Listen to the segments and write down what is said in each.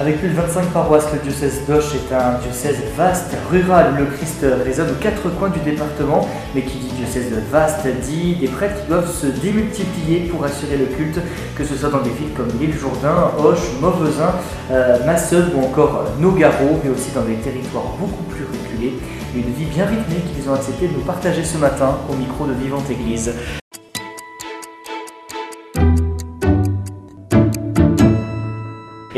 Avec plus de 25 paroisses, le diocèse d'Auch est un diocèse vaste, rural, le Christ résonne aux quatre coins du département. Mais qui dit diocèse vaste dit des prêtres qui doivent se démultiplier pour assurer le culte, que ce soit dans des villes comme l'île Jourdain, Auch, Mauvesin, euh, ou encore Nogaro, mais aussi dans des territoires beaucoup plus reculés. Une vie bien rythmée qu'ils ont accepté de nous partager ce matin au micro de Vivante Église.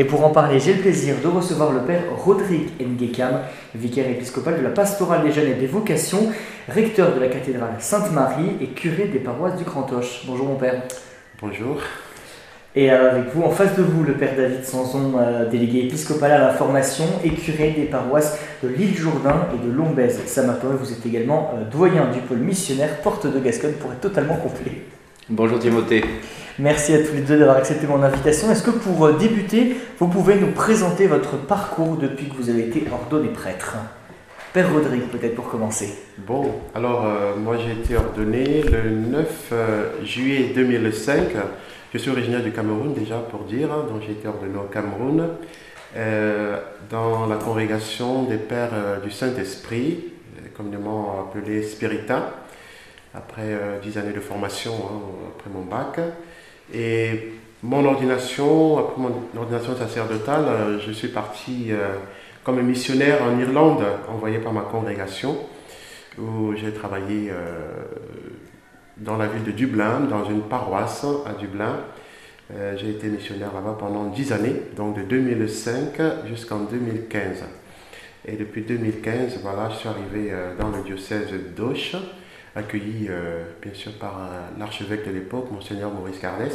Et pour en parler, j'ai le plaisir de recevoir le père Rodrigue Ngekam, vicaire épiscopal de la pastorale des jeunes et des vocations, recteur de la cathédrale Sainte-Marie et curé des paroisses du Grand Hoche. Bonjour mon père. Bonjour. Et avec vous, en face de vous, le père David Sanson, euh, délégué épiscopal à la formation et curé des paroisses de l'île Jourdain et de Lombez. Saint-Martin, vous êtes également euh, doyen du pôle missionnaire Porte de Gascogne pour être totalement complet. Bonjour Timothée. Merci à tous les deux d'avoir accepté mon invitation. Est-ce que pour euh, débuter, vous pouvez nous présenter votre parcours depuis que vous avez été ordonné prêtre? Père Rodrigue, peut-être pour commencer. Bon, alors euh, moi j'ai été ordonné le 9 euh, juillet 2005. Je suis originaire du Cameroun déjà pour dire, hein, donc j'ai été ordonné au Cameroun dans la congrégation des Pères du Saint-Esprit, communément appelé Spirita, après dix années de formation, hein, après mon bac. Et mon ordination, après mon ordination sacerdotale, euh, je suis parti euh, comme missionnaire en Irlande, envoyé par ma congrégation, où j'ai travaillé euh, dans la ville de Dublin, dans une paroisse à Dublin. J'ai été missionnaire là-bas pendant 10 années, donc de 2005 jusqu'en 2015. Et depuis 2015, voilà, je suis arrivé dans le diocèse d'Auch, accueilli euh, bien sûr par euh, l'archevêque de l'époque, Monseigneur Maurice Carles,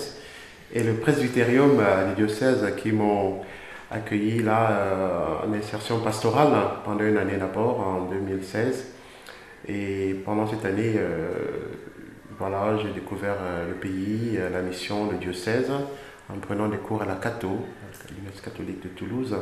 et le presbytérium euh, des diocèses qui m'ont accueilli là en insertion pastorale pendant une année d'abord, en 2016. Et pendant cette année, voilà, j'ai découvert le pays, la mission, le diocèse, en prenant des cours à la Cato, l'Université catholique de Toulouse.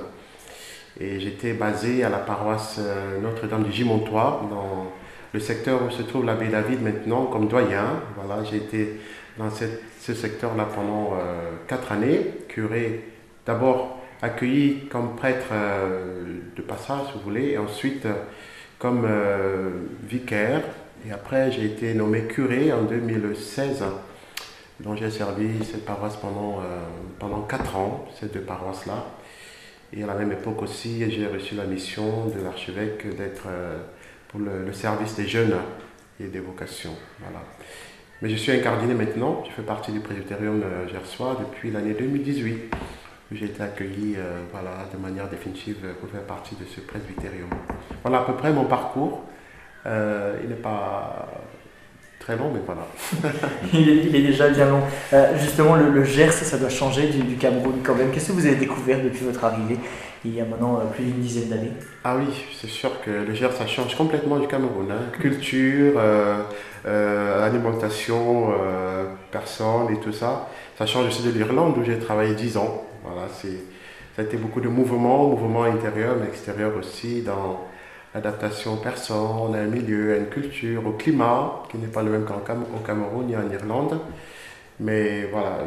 Et j'étais basé à la paroisse Notre-Dame du Gimontois, dans le secteur où se trouve l'abbé David maintenant comme doyen. Voilà, j'ai été dans ce secteur-là pendant euh, quatre années, curé d'abord accueilli comme prêtre euh, de passage, si vous voulez, et ensuite euh, comme vicaire. Et après, j'ai été nommé curé en 2016, dont j'ai servi cette paroisse pendant, pendant quatre ans, ces deux paroisses-là. Et à la même époque aussi, j'ai reçu la mission de l'archevêque d'être le, service des jeunes et des vocations. Voilà. Mais je suis incardiné maintenant, je fais partie du presbytérium euh, gersois depuis l'année 2018, où j'ai été accueilli euh, voilà, de manière définitive pour faire partie de ce presbytérium. Voilà à peu près mon parcours. Euh, il n'est pas très long, mais voilà. il, est, déjà bien long. justement, le, Gers, ça doit changer du, du Cameroun quand même. Qu'est-ce que vous avez découvert depuis votre arrivée il y a maintenant euh, plus d'une dizaine d'années? Ah oui, c'est sûr que le Gers, ça change complètement du Cameroun. Hein. Culture, euh, euh, alimentation, personnes et tout ça. Ça change aussi de l'Irlande où j'ai travaillé 10 ans. Voilà, ça a été beaucoup de mouvements, mouvements intérieurs mais extérieurs aussi, dans l'adaptation aux personnes, à un milieu, à une culture, au climat, qui n'est pas le même qu'au Cameroun ni en Irlande. Mais voilà,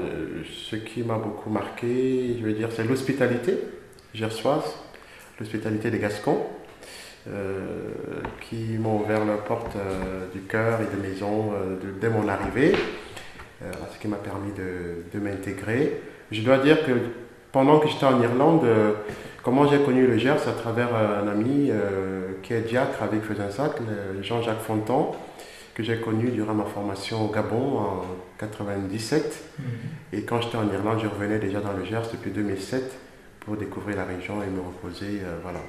ce qui m'a beaucoup marqué, je veux dire, c'est l'hospitalité gersoise, l'hospitalité des Gascons, euh, qui m'ont ouvert la porte euh, du cœur et de maison euh, dès mon arrivée, ce qui m'a permis de, m'intégrer. Je dois dire que pendant que j'étais en Irlande, comment j'ai connu le Gers à travers un ami qui est diacre avec Faisansac, Jean-Jacques Fontan, que j'ai connu durant ma formation au Gabon en 97. Mm-hmm. Et quand j'étais en Irlande, je revenais déjà dans le Gers depuis 2007 pour découvrir la région et me reposer. Euh, voilà.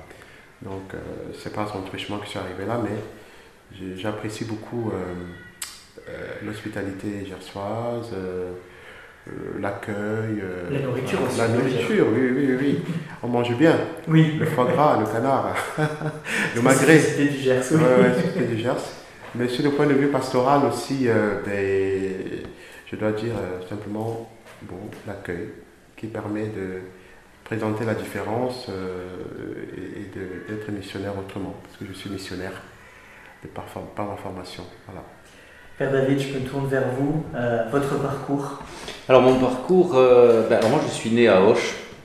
Donc, euh, c'est pas son truchement que je suis arrivé là, mais j'apprécie beaucoup euh, l'hospitalité gersoise, l'accueil. la nourriture aussi. La nourriture, oui, oui, oui. On mange bien. Oui. Le foie gras, le canard, le magret. C'était du Gers. Oui, c'était du Gers. Mais sur le point de vue pastoral aussi, je dois dire simplement bon, l'accueil qui permet de présenter la différence et, d'être missionnaire autrement, parce que je suis missionnaire par, par ma formation. Voilà. Père David, je me tourne vers vous. votre parcours Alors mon parcours, ben, alors moi je suis né à Auch,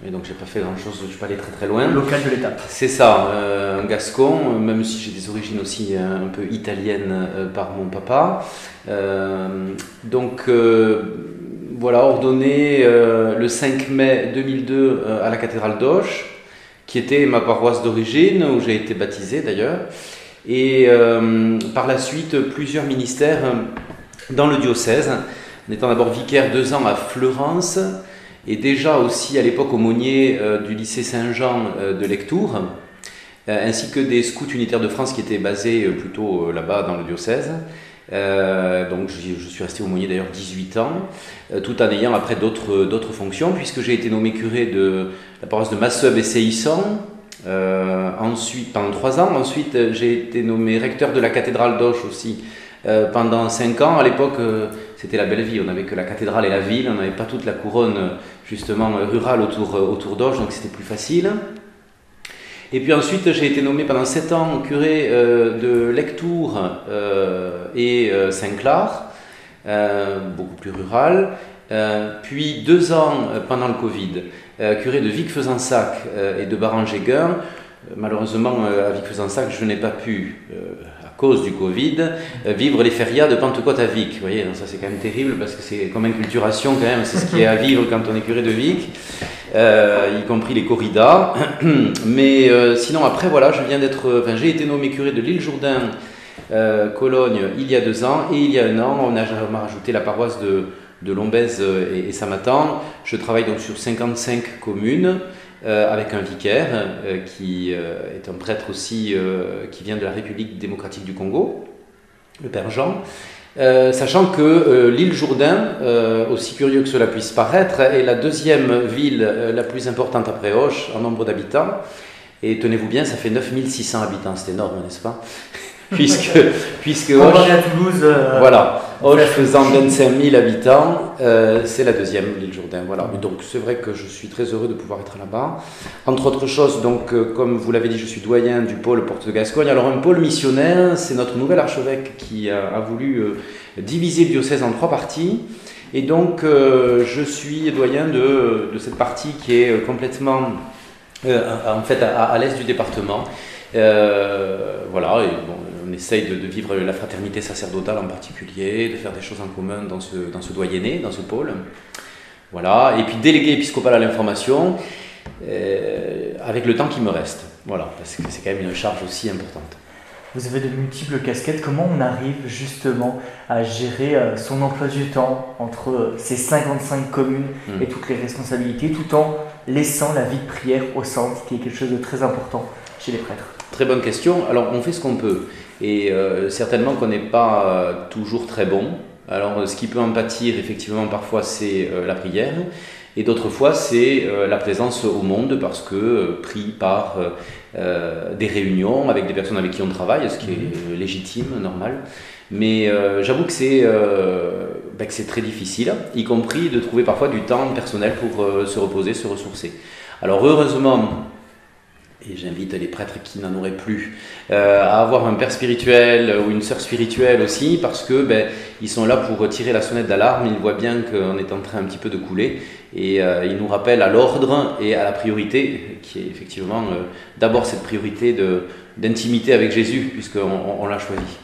et donc j'ai pas fait grand chose, je suis pas allé très très loin. Local de l'étape. C'est ça, euh, un gascon, même si j'ai des origines aussi euh, un peu italiennes euh, par mon papa. donc voilà, ordonné le 5 mai 2002 à la cathédrale d'Auch, qui était ma paroisse d'origine, où j'ai été baptisé d'ailleurs. Et par la suite, plusieurs ministères dans le diocèse, en étant d'abord vicaire deux ans à Florence et déjà aussi à l'époque aumônier euh, du lycée Saint-Jean euh, de Lectoure, euh, ainsi que des scouts unitaires de France qui étaient basés plutôt là-bas dans le diocèse. donc je, suis resté aumônier d'ailleurs 18 ans, tout en ayant après d'autres, fonctions, puisque j'ai été nommé curé de la paroisse de Masseub et Séisson, ensuite, pendant trois ans. Ensuite, j'ai été nommé recteur de la cathédrale d'Auch aussi pendant cinq ans. À l'époque, c'était la belle vie. On n'avait que la cathédrale et la ville, on n'avait pas toute la couronne justement rurale autour, autour d'Auge, donc c'était plus facile. Et puis ensuite, j'ai été nommé pendant sept ans curé euh, de Lectoure euh, et euh, Saint-Clar, beaucoup plus rural. puis deux ans pendant le Covid, curé de Vic-Fezensac et de Barangéguin. Malheureusement, à Vic-Fezensac, je n'ai pas pu cause du Covid, euh, vivre les férias de Pentecôte à Vic. Vous voyez, ça c'est quand même terrible parce que c'est comme inculturation quand même, c'est ce qui est à vivre quand on est curé de Vic, euh, y compris les corridas. Mais euh, sinon après voilà, je viens d'être, j'ai été nommé curé de l'île Jourdain, Cologne, il y a deux ans et il y a un an on a, rajouté la paroisse de, de Lombez et, et Samatan. Je travaille donc sur 55 communes. Euh, avec un vicaire euh, qui euh, est un prêtre aussi qui vient de la République démocratique du Congo, le Père Jean. sachant que l'île Jourdain, aussi curieux que cela puisse paraître, est la deuxième ville la plus importante après Hoche en nombre d'habitants. Et tenez-vous bien, ça fait 9600 habitants, c'est énorme, n'est-ce pas? Puisque, puisque Auch, à Toulouse, voilà, Auch faisant 25 000 habitants, euh, c'est la deuxième, l'île Jourdain. Voilà. Donc c'est vrai que je suis très heureux de pouvoir être là-bas. Entre autres choses, donc, euh, comme vous l'avez dit, je suis doyen du pôle Porte de Gascogne. Alors un pôle missionnaire, c'est notre nouvel archevêque qui a, voulu diviser le diocèse en trois parties. Et donc je suis doyen de, de, cette partie qui est complètement en fait à, à l'est du département. voilà, et bon, on essaye de, vivre la fraternité sacerdotale en particulier, de faire des choses en commun dans ce, dans ce doyenné, dans ce pôle. Voilà, et puis délégué épiscopal à l'information, euh, avec le temps qui me reste. Voilà, parce que c'est quand même une charge aussi importante. Vous avez de multiples casquettes. Comment on arrive justement à gérer euh, son emploi du temps entre ces 55 communes hmm. et toutes les responsabilités, tout en laissant la vie de prière au centre, qui est quelque chose de très important chez les prêtres? Très bonne question. Alors, on fait ce qu'on peut. Et euh, certainement qu'on n'est pas euh, toujours très bon. Alors ce qui peut en pâtir effectivement parfois c'est euh, la prière et d'autres fois c'est la présence au monde parce que pris par des réunions avec des personnes avec qui on travaille, ce qui est mhm. légitime, normal. Mais j'avoue que c'est ben, c'est très difficile, y compris de trouver parfois du temps personnel pour se reposer, se ressourcer. Alors heureusement, et j'invite les prêtres qui n'en auraient plus euh, à avoir un père spirituel ou une sœur spirituelle aussi, parce que ben, ils sont là pour tirer la sonnette d'alarme, ils voient bien qu'on est en train un petit peu de couler, et euh, ils nous rappellent à l'ordre et à la priorité, qui est effectivement euh, d'abord cette priorité d'intimité avec Jésus, puisqu'on on, l'a choisi.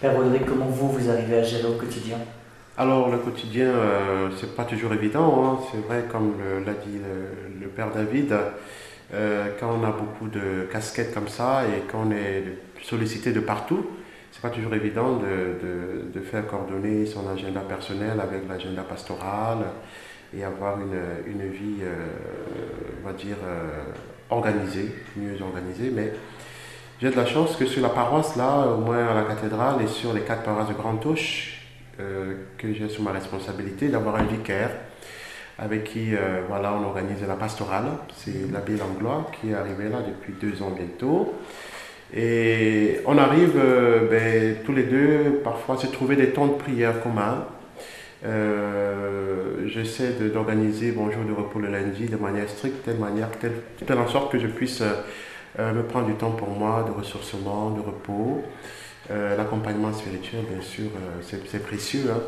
Père Rodrigue, comment vous, vous arrivez à gérer au quotidien? Alors le quotidien, c'est pas toujours évident, hein. c'est vrai comme l'a dit le, Père David, euh, quand on a beaucoup de casquettes comme ça et quand on est sollicité de partout, c'est pas toujours évident de, de, de, faire coordonner son agenda personnel avec l'agenda pastoral et avoir une, une vie, euh, on va dire, euh, organisée, mieux organisée. Mais j'ai de la chance que sur la paroisse, là, au moins à la cathédrale et sur les quatre paroisses de Grande Touche, que j'ai sous ma responsabilité, d'avoir un vicaire avec qui euh, voilà, on organise la pastorale. C'est l'abbé Langlois qui est arrivé là depuis deux ans bientôt. Et on arrive euh, ben, tous les deux parfois à se trouver des temps de prière communs. Euh, j'essaie d'organiser mon jour de repos le lundi de manière stricte, telle manière, telle, telle en sorte que je puisse me prendre du temps pour moi, de ressourcement, de repos. L'accompagnement spirituel, bien sûr, c'est précieux. Hein.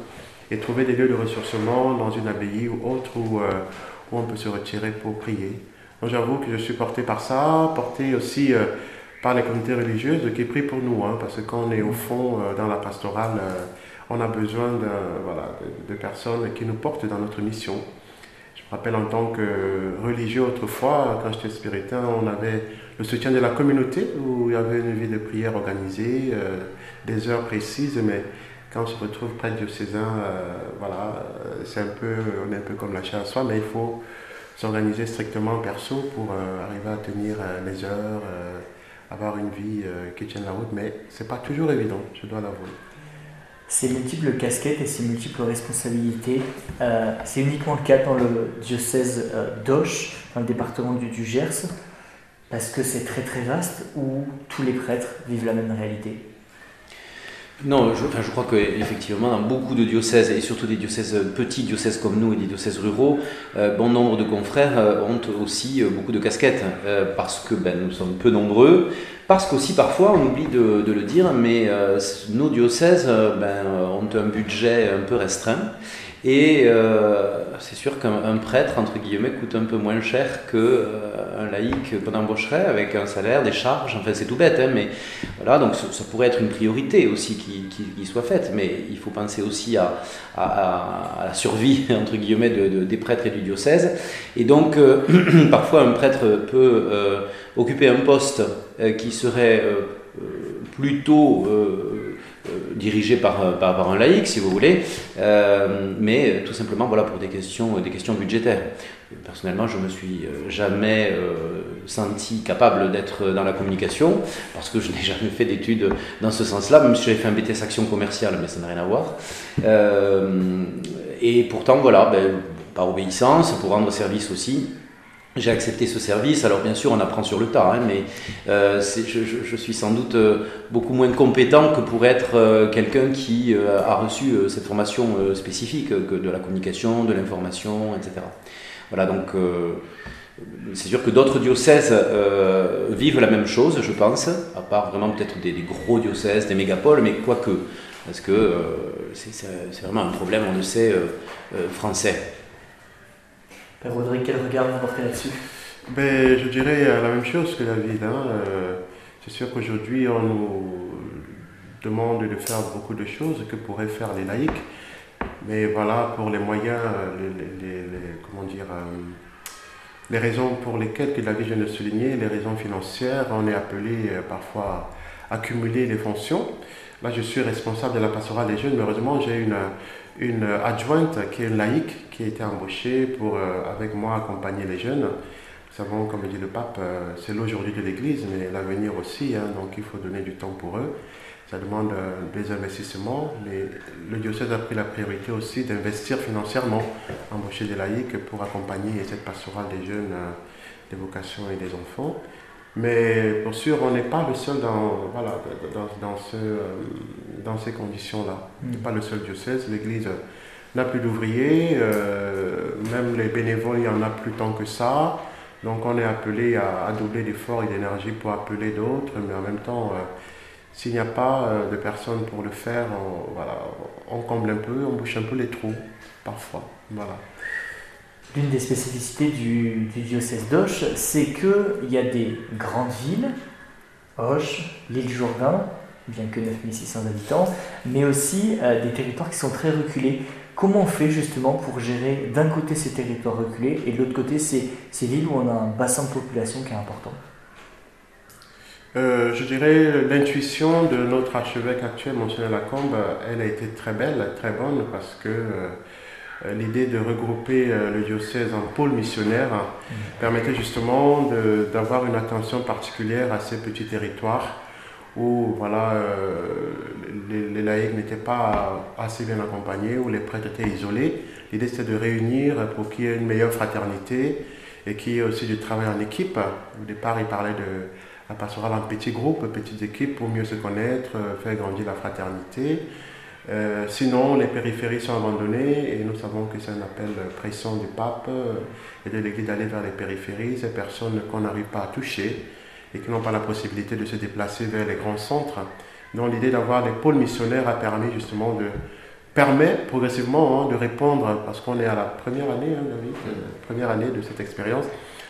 Et trouver des lieux de ressourcement dans une abbaye ou autre où, où on peut se retirer pour prier. J'avoue que je suis porté par ça, porté aussi par les communautés religieuses qui prient pour nous, hein, parce que quand on est au fond euh, dans la pastorale, euh, on a besoin de, voilà, de, personnes qui nous portent dans notre mission. Je me rappelle en tant que religieux autrefois, quand j'étais spiritain, on avait le soutien de la communauté où il y avait une vie de prière organisée, euh, des heures précises, mais quand on se retrouve près de diocésain, voilà, c'est un peu, on est un peu comme la chair à soi, mais il faut s'organiser strictement perso pour arriver à tenir les heures avoir une vie euh, qui tienne la route, mais c'est pas toujours évident, je dois l'avouer. Ces multiples casquettes et ces multiples responsabilités, euh, c'est uniquement le cas dans le diocèse euh, d'Auch, dans le département du, du Gers, parce que c'est très très vaste, où tous les prêtres vivent la même réalité non, je, enfin, je crois qu'effectivement, dans beaucoup de diocèses, et surtout des diocèses petits diocèses comme nous et des diocèses ruraux, euh, bon nombre de confrères euh, ont aussi euh, beaucoup de casquettes, parce que ben, nous sommes peu nombreux, parce qu'aussi parfois, on oublie de, de le dire, mais nos diocèses ben, ont un budget un peu restreint. Et euh, c'est sûr qu'un prêtre, entre guillemets, coûte un peu moins cher qu'un euh, laïc qu'on embaucherait avec un salaire, des charges, enfin c'est tout bête, hein, mais voilà, donc ça, pourrait être une priorité aussi qui, soit faite, mais il faut penser aussi à, la survie, entre guillemets, de, des prêtres et du diocèse. Et donc, euh, parfois, un prêtre peut occuper un poste qui serait plutôt dirigé par, euh, par, par, un laïc, si vous voulez, euh, mais tout simplement voilà, pour des questions, des questions budgétaires. Personnellement, je me suis jamais senti capable d'être dans la communication parce que je n'ai jamais fait d'études dans ce sens-là, même si j'avais fait un BTS action commerciale, mais ça n'a rien à voir. et pourtant, voilà, ben, par obéissance, pour rendre service aussi, j'ai accepté ce service. Alors bien sûr, on apprend sur le tas, hein, mais euh, je, suis sans doute euh, beaucoup moins compétent que pour être euh, quelqu'un qui a reçu cette formation spécifique que de la communication, de l'information, etc. Voilà, donc c'est sûr que d'autres diocèses vivent la même chose, je pense, à part vraiment peut-être des, des, gros diocèses, des mégapoles, mais quoique, parce que c'est vraiment un problème, on le sait, français. Père quel regard vous portez là-dessus? Ben, Je dirais la même chose que David. Hein. Euh, c'est sûr qu'aujourd'hui, on nous demande de faire beaucoup de choses que pourraient faire les laïcs. Mais voilà, pour les moyens, les, comment dire, euh, les raisons pour lesquelles, que David vient de souligner, les raisons financières, on est appelé euh, parfois à cumuler les fonctions. Là, je suis responsable de la pastorale des jeunes, mais heureusement, j'ai une, une adjointe qui est laïque, qui a été embauchée pour, euh, avec moi, accompagner les jeunes. Nous savons, comme dit le pape, euh, c'est l'aujourd'hui de l'Église, mais l'avenir aussi, hein, donc il faut donner du temps pour eux. Ça demande euh, des investissements, mais le diocèse a pris la priorité aussi d'investir financièrement, embaucher des laïcs pour accompagner cette pastorale des jeunes, des vocations et des enfants. Mais pour sûr, on n'est pas le seul dans, voilà, dans, dans, ce, euh, dans ces conditions-là. On n'est mm. pas le seul diocèse. L'Église n'a plus d'ouvriers, euh, même les bénévoles, il n'y en a plus tant que ça. Donc on est appelé à, doubler d'efforts et d'énergie pour appeler d'autres, mais en même temps, euh, s'il n'y a pas de personnes pour le faire, on, voilà, on comble un peu, on bouche un peu les trous, parfois. Voilà. L'une des spécificités du, diocèse d'Auch, c'est qu'il y a des grandes villes, Auch, l'île Jourdain, bien que 9600 habitants, mais aussi euh, des territoires qui sont très reculés. Comment on fait justement pour gérer d'un côté ces territoires reculés et de l'autre côté ces, ces villes où on a un bassin de population qui est important? Euh, je dirais l'intuition de notre archevêque actuel, Monseigneur Lacombe, elle a été très belle, très bonne, parce que euh, l'idée de regrouper euh, le diocèse en pôle missionnaire mmh. permettait justement d'avoir une attention particulière à ces petits territoires où voilà, euh, les, laïcs n'étaient pas assez bien accompagnés, où les prêtres étaient isolés. L'idée c'était de réunir pour qu'il y ait une meilleure fraternité et qu'il y ait aussi du travail en équipe. Au départ, il parlait de la pastorale en petits groupes, petites équipes pour mieux se connaître, faire grandir la fraternité. Euh, sinon, les périphéries sont abandonnées et nous savons que c'est un appel pressant du pape et de l'Église d'aller vers les périphéries, ces personnes qu'on n'arrive pas à toucher et qui n'ont pas la possibilité de se déplacer vers les grands centres. Donc l'idée d'avoir des pôles missionnaires a permis justement de permet progressivement hein, de répondre, parce qu'on est à la première année, hein, euh, première année de cette expérience,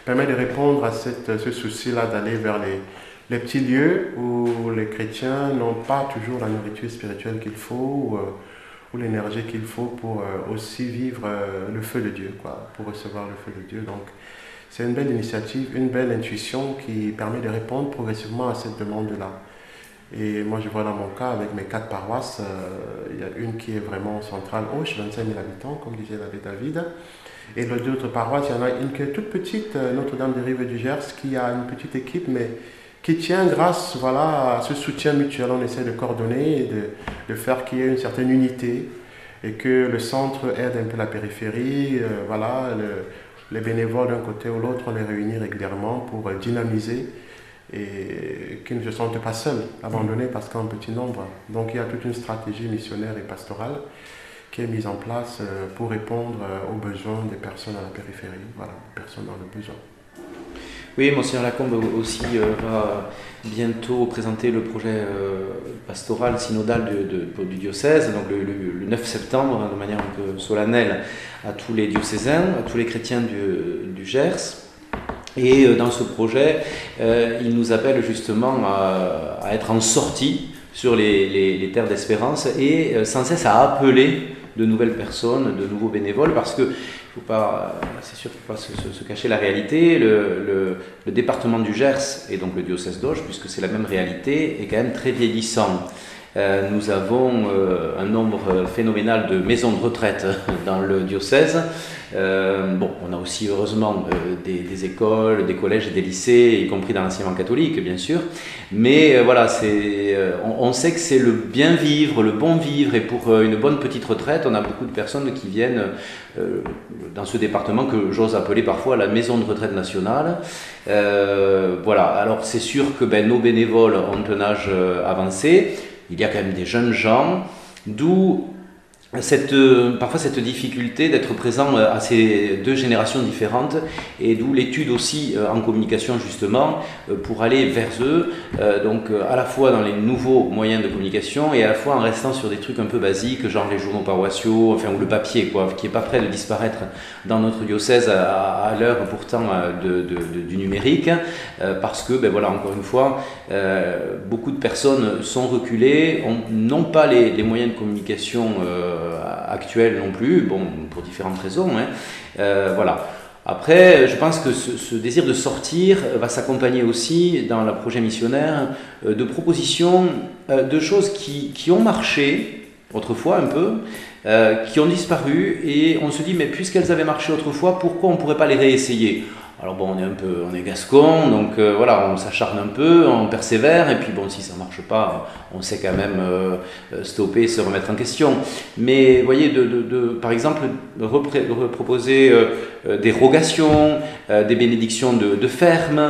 permet de répondre à cette, ce souci-là d'aller vers les, les, petits lieux où les chrétiens n'ont pas toujours la nourriture spirituelle qu'il faut ou, euh, l'énergie qu'il faut pour euh, aussi vivre le feu de Dieu, quoi, pour recevoir le feu de Dieu. Donc, c'est une belle initiative, une belle intuition qui permet de répondre progressivement à cette demande-là. Et moi, je vois dans mon cas, avec mes quatre paroisses, euh, il y a une qui est vraiment centrale, Auch, 25 000 habitants, comme disait David. Et autres paroisses, il y en a une qui est toute petite, euh, Notre-Dame des Rives du Gers, qui a une petite équipe, mais qui tient grâce voilà, à ce soutien mutuel. On essaie de coordonner et de, faire qu'il y ait une certaine unité et que le centre aide un peu la périphérie. Euh, voilà, les bénévoles d'un côté ou l'autre, on les réunit régulièrement pour dynamiser et qui ne se sentent pas seuls, abandonnés parce qu'en petit nombre. Donc il y a toute une stratégie missionnaire et pastorale qui est mise en place euh, pour répondre euh, aux besoins des personnes à la périphérie, voilà, des personnes dans le besoin. Oui, Monseigneur Lacombe aussi euh, va bientôt présenter le projet pastoral synodal du diocèse, donc le, 9 septembre, hein, de manière un peu solennelle, à tous les diocésains, à tous les chrétiens du, Gers. Et euh, dans ce projet, euh, il nous appelle justement à, être en sortie sur les, terres d'espérance et euh, sans cesse à appeler de nouvelles personnes, de nouveaux bénévoles, parce que faut pas, c'est sûr ne faut pas se, cacher la réalité. Le, département du Gers et donc le diocèse d'Auge, puisque c'est la même réalité, est quand même très vieillissant. nous avons un nombre phénoménal de maisons de retraite dans le diocèse. Euh, bon, on a aussi heureusement euh, des, écoles, des collèges et des lycées, y compris dans l'enseignement catholique, bien sûr. Mais euh, voilà, c'est, on, sait que c'est le bien vivre, le bon vivre, et pour une bonne petite retraite, on a beaucoup de personnes qui viennent dans ce département que j'ose appeler parfois la maison de retraite nationale. voilà, alors c'est sûr que ben, nos bénévoles ont un âge avancé. Il y a quand même des jeunes gens, d'où euh, parfois cette difficulté d'être présent euh, à ces deux générations différentes et d'où l'étude aussi euh, en communication justement pour aller vers eux, donc à la fois dans les nouveaux moyens de communication et à la fois en restant sur des trucs un peu basiques genre les journaux paroissiaux, enfin ou le papier quoi, qui est pas prêt de disparaître dans notre diocèse à, l'heure pourtant du numérique parce que ben voilà encore une fois beaucoup de personnes sont reculées, n'ont pas les, moyens de communication actuelle non plus, bon, pour différentes raisons. Hein. Euh, voilà. Après, je pense que ce, désir de sortir va s'accompagner aussi dans le projet missionnaire euh, de propositions de choses qui, ont marché autrefois un peu, qui ont disparu, et on se dit, mais puisqu'elles avaient marché autrefois, pourquoi on ne pourrait pas les réessayer? Alors bon, on est un peu, on est gascon, donc euh, voilà, on s'acharne un peu, on persévère, et puis bon, si ça marche pas, on sait quand même euh, stopper, se remettre en question. Mais voyez, de, de, par exemple, proposer euh, rogations, des bénédictions de, de ferme,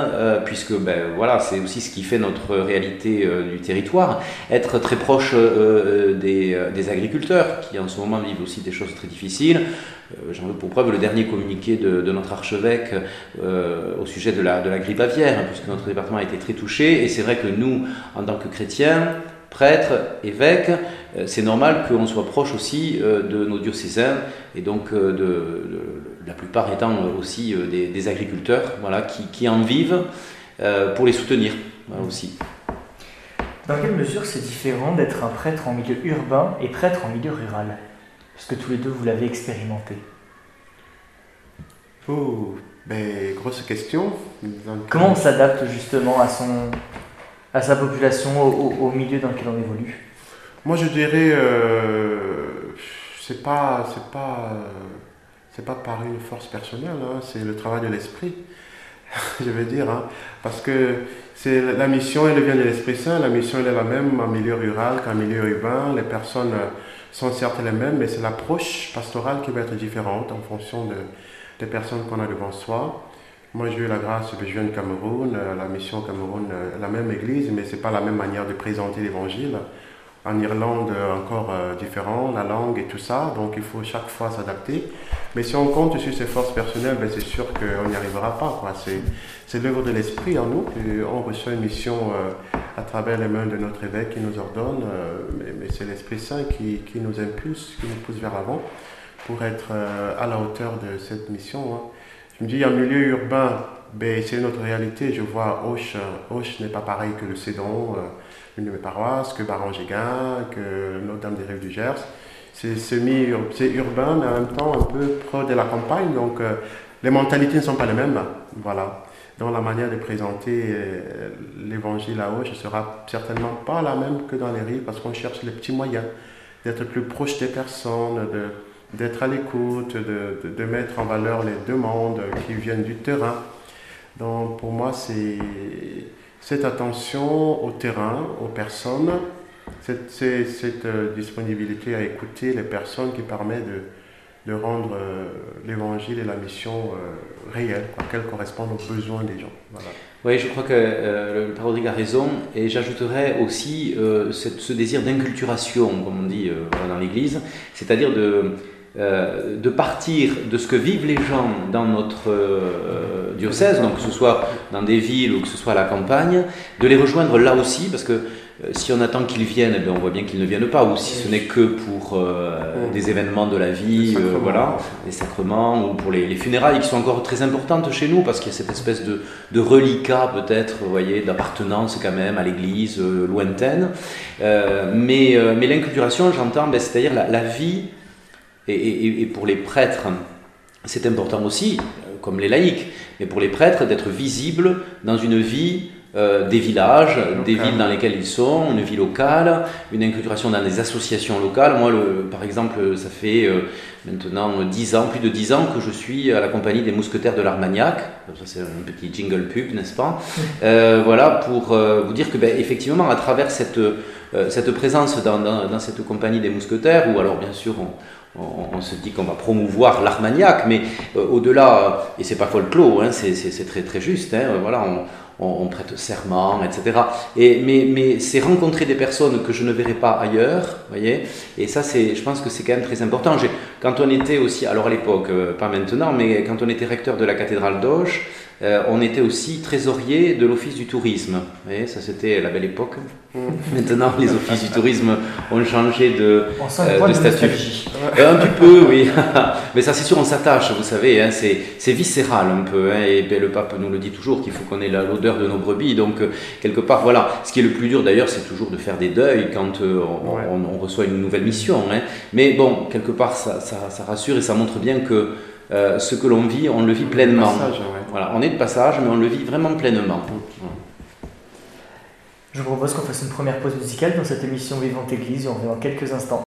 puisque ben, voilà, c'est aussi ce qui fait notre réalité du territoire, être très proche des, des agriculteurs, qui en ce moment vivent aussi des choses très difficiles. Euh, j'en veux pour preuve le dernier communiqué de, notre archevêque euh, au sujet de la, grippe aviaire, hein, puisque notre département a été très touché. Et c'est vrai que nous, en tant que chrétiens, prêtres, évêques, euh, c'est normal qu'on soit proche aussi de nos diocésains, et donc de, la plupart étant aussi des, agriculteurs voilà, qui, qui, en vivent pour les soutenir aussi. Dans quelle mesure c'est différent d'être un prêtre en milieu urbain et prêtre en milieu rural? Parce que tous les deux, vous l'avez expérimenté? Oh, ben, grosse question. Comment on s'adapte justement à, son, à sa population, au, milieu dans lequel on évolue? Moi, je dirais, euh, c'est pas, c'est pas, c'est pas par une force personnelle, hein, c'est le travail de l'esprit, je veux dire, hein, parce que c'est la mission, elle vient de l'Esprit Saint. La mission, elle est la même en milieu rural qu'en milieu urbain. Les personnes sont certes les mêmes, mais c'est l'approche pastorale qui va être différente en fonction de, des personnes qu'on a devant soi. Moi, j'ai eu la grâce, je viens du Cameroun, euh, la mission au Cameroun, euh, la même église, mais ce n'est pas la même manière de présenter l'évangile. En Irlande encore différent, la langue et tout ça, donc il faut chaque fois s'adapter. Mais si on compte sur ses forces personnelles, ben c'est sûr qu'on n'y arrivera pas. C'est l'œuvre de l'esprit en nous, on reçoit une mission à travers les mains de notre évêque qui nous ordonne, mais, c'est l'Esprit Saint qui, qui, nous impulse, qui nous pousse vers l'avant pour être à la hauteur de cette mission. Hein. Je me dis, en milieu urbain, ben, c'est notre réalité. Je vois Auch, Auch n'est pas pareil que le Cédon, euh, une de mes paroisses, que Barangéguin, que Notre-Dame des Rives du Gers. C'est semi-urbain, mais en même temps un peu proche de la campagne. Donc euh, les mentalités ne sont pas les mêmes. Voilà. Donc la manière de présenter euh, l'évangile à Auch ne sera certainement pas la même que dans les rives parce qu'on cherche les petits moyens d'être plus proche des personnes, d'être à l'écoute, de, de, mettre en valeur les demandes qui viennent du terrain. Donc pour moi, c'est cette attention au terrain, aux personnes, cette, cette euh, disponibilité à écouter les personnes qui permet de, de rendre euh, l'évangile et la mission euh, réelle, qu'elle correspondent aux besoins des gens. Oui, je crois que le Père Rodrigue a raison, et j'ajouterais aussi ce désir d'inculturation, comme on dit dans l'Église, c'est-à-dire de euh, de partir de ce que vivent les gens dans notre euh, diocèse, donc que ce soit dans des villes ou que ce soit à la campagne, de les rejoindre là aussi, parce que euh, si on attend qu'ils viennent, eh on voit bien qu'ils ne viennent pas, ou si ce n'est que pour des événements de la vie, voilà, les sacrements, ou pour les, funérailles qui sont encore très importantes chez nous, parce qu'il y a cette espèce de, reliquat peut-être, vous voyez, d'appartenance quand même à l'église lointaine. mais mais l'inculturation, j'entends, ben, c'est-à-dire la vie et, pour les prêtres, c'est important aussi, euh, comme les laïcs, mais pour les prêtres d'être visibles dans une vie euh, des villages, des villes dans lesquelles ils sont, une vie locale, une inculturation dans des associations locales. Moi, le, par exemple, ça fait euh, maintenant 10 ans, plus de 10 ans que je suis à la compagnie des mousquetaires de l'Armagnac. Ça, c'est un petit jingle pub, n'est-ce pas? Voilà, pour vous dire que, ben, effectivement, à travers cette, cette présence dans, dans, dans, cette compagnie des mousquetaires, ou alors bien sûr, on, on, se dit qu'on va promouvoir l'armagnac, mais euh, au-delà, et c'est pas folklore, hein, c'est très très juste, hein, voilà, on, prête serment, etc. Et, mais, mais c'est rencontrer des personnes que je ne verrai pas ailleurs, voyez, et ça, je pense que c'est quand même très important. Quand on était aussi, alors à l'époque, euh, pas maintenant, mais quand on était recteur de la cathédrale d'Auch, euh, on était aussi trésorier de l'Office du tourisme. Et ça, c'était la belle époque. Mm. Maintenant, les offices du tourisme ont changé de, euh, de statut. Euh, un petit peu, oui. Mais ça, c'est sûr, on s'attache, vous savez. Hein, c'est viscéral un peu. Hein, et ben, le pape nous le dit toujours qu'il faut qu'on ait l'odeur de nos brebis. Donc, quelque part, voilà. Ce qui est le plus dur, d'ailleurs, c'est toujours de faire des deuils quand on, reçoit une nouvelle mission. Hein. Mais bon, quelque part, ça, ça rassure et ça montre bien que euh, ce que l'on vit, on le vit pleinement. Voilà, on est de passage, mais on le vit vraiment pleinement. Je vous propose qu'on fasse une première pause musicale dans cette émission Vivante Église et on revient dans quelques instants.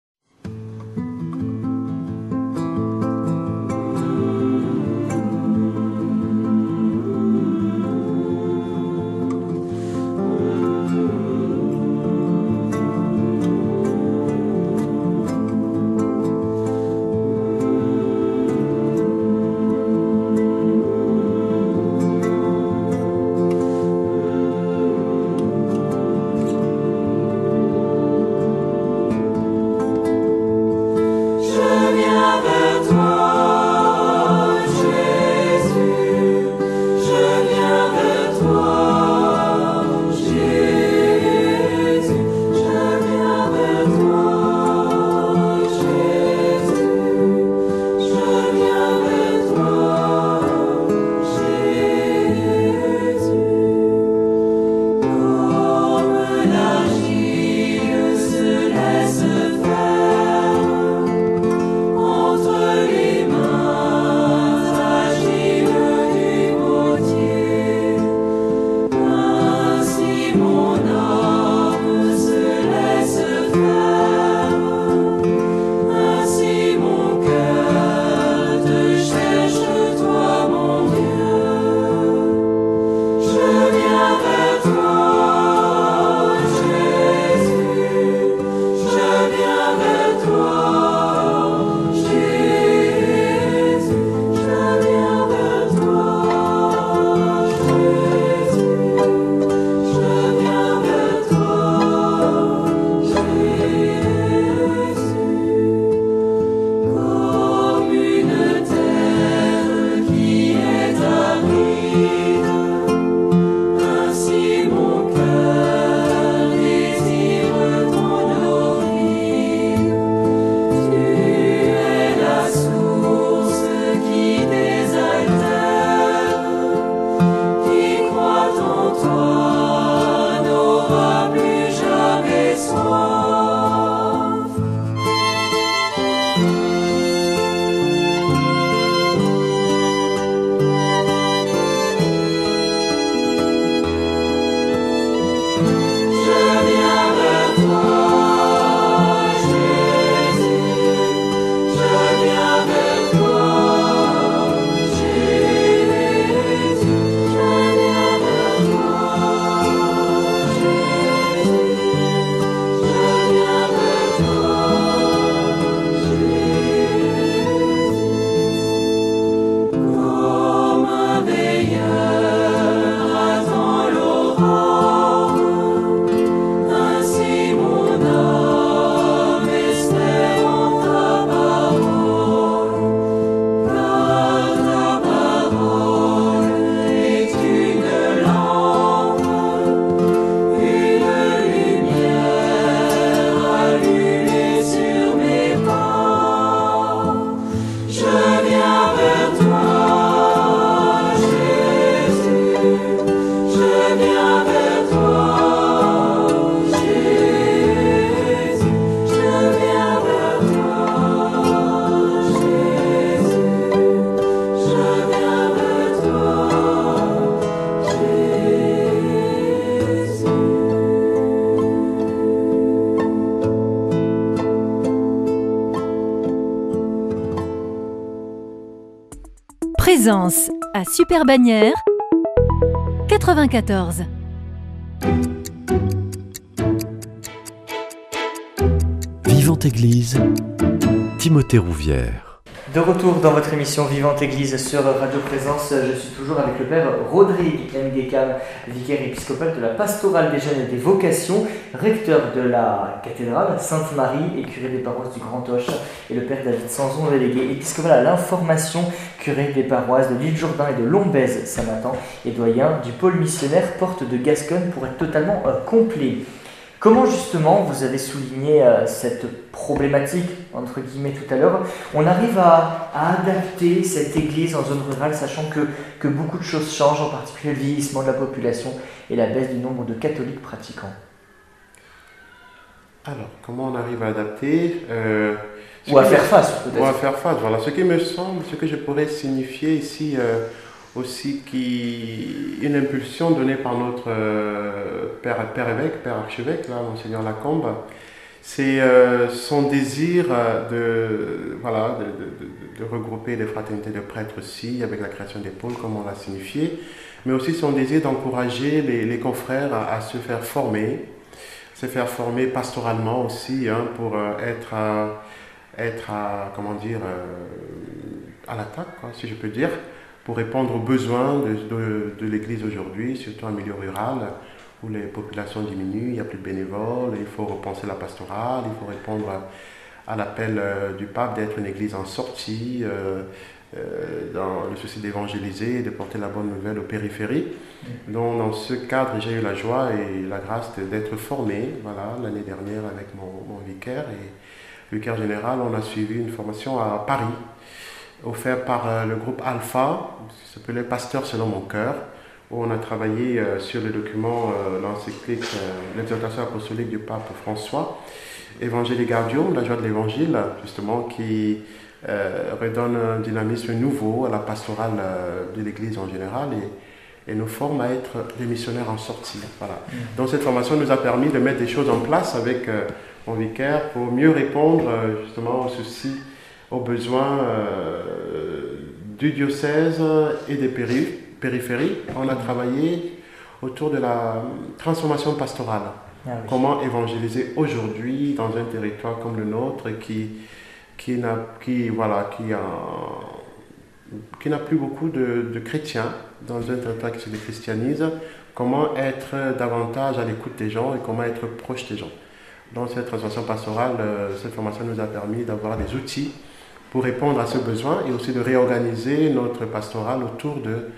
À Super Bagnères 94. Vivante Église, Timothée Rouvière. De retour dans votre émission Vivante Église sur Radio Présence, je suis toujours avec le père Rodrigue Nguekam, vicaire épiscopal de la pastorale des jeunes et des vocations, recteur de la cathédrale Sainte-Marie et curé des paroisses du Grand Hoche, et le père David Sanson, délégué épiscopal à l'information, curé des paroisses de l'île Jourdain et de Lombez Saint-Nathan, et doyen du pôle missionnaire Porte de Gascogne pour être totalement euh, complet. Comment justement, vous avez souligné euh, cette problématique, entre guillemets tout à l'heure, on arrive à, adapter cette église en zone rurale, sachant que, que beaucoup de choses changent, en particulier le vieillissement de la population et la baisse du nombre de catholiques pratiquants Alors, comment on arrive à adapter euh, Ou à faire face, peut-être. Ou à faire face, voilà. Ce qui me semble, ce que je pourrais signifier ici... Euh, aussi qui une impulsion donnée par notre euh, père, père évêque, père archevêque, là, monseigneur Lacombe, c'est euh, son désir de, voilà, de, regrouper les fraternités de prêtres aussi, avec la création des pôles, comme on l'a signifié, mais aussi son désir d'encourager les, confrères à, se faire former, se faire former pastoralement aussi, hein, pour euh, être, à, être à, comment dire, à l'attaque, si je peux dire, pour répondre aux besoins de, de, l'Église aujourd'hui, surtout en milieu rural, où les populations diminuent, il n'y a plus de bénévoles, il faut repenser la pastorale, il faut répondre à, l'appel euh, du pape d'être une Église en sortie, euh, euh, dans le souci d'évangéliser et de porter la bonne nouvelle aux périphéries. Mm. Donc dans ce cadre, j'ai eu la joie et la grâce d'être formé voilà, l'année dernière avec mon, mon vicaire et vicaire général. On a suivi une formation à Paris offert par le groupe Alpha, qui s'appelait Pasteur selon mon cœur, où on a travaillé euh, sur le document, euh, l'encyclique, l'exhortation apostolique du pape François, Évangile Gaudium, la joie de l'évangile, justement, qui redonne un dynamisme nouveau à la pastorale de l'Église en général et, et, nous forme à être des missionnaires en sortie. Voilà. Mm. Donc cette formation nous a permis de mettre des choses en place avec mon vicaire pour mieux répondre justement aux soucis aux besoins euh, du diocèse et des périphéries. On a travaillé autour de la transformation pastorale. Ah Comment évangéliser aujourd'hui dans un territoire comme le nôtre qui, qui n'a qui, voilà, qui qui n'a plus beaucoup de, chrétiens dans un territoire qui se déchristianise, comment être davantage à l'écoute des gens et comment être proche des gens. Dans cette transformation pastorale, euh, cette formation nous a permis d'avoir des outils répondre à ce besoin et aussi de réorganiser notre pastoral autour de,